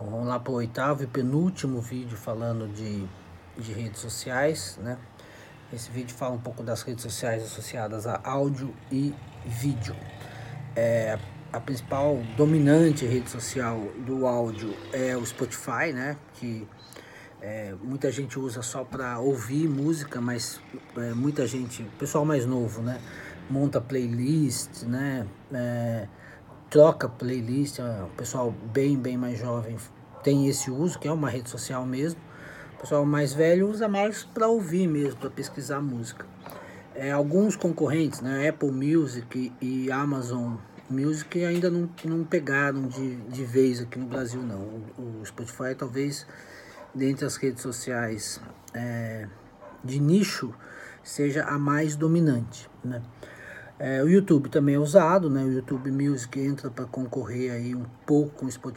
Vamos lá para o oitavo e penúltimo vídeo falando de, de redes sociais, né? Esse vídeo fala um pouco das redes sociais associadas a áudio e vídeo. É, a principal dominante rede social do áudio é o Spotify, né? Que é, muita gente usa só para ouvir música, mas é, muita gente, pessoal mais novo, né? Monta playlist, né? É, troca playlist, é, o pessoal bem, bem mais jovem tem esse uso, que é uma rede social mesmo. O pessoal mais velho usa mais para ouvir mesmo, para pesquisar música. É, alguns concorrentes, né, Apple Music e Amazon Music ainda não, não pegaram de, de vez aqui no Brasil não. O, o Spotify talvez dentre as redes sociais é, de nicho seja a mais dominante, né? É, o YouTube também é usado, né? O YouTube Music entra para concorrer aí um pouco com o Spotify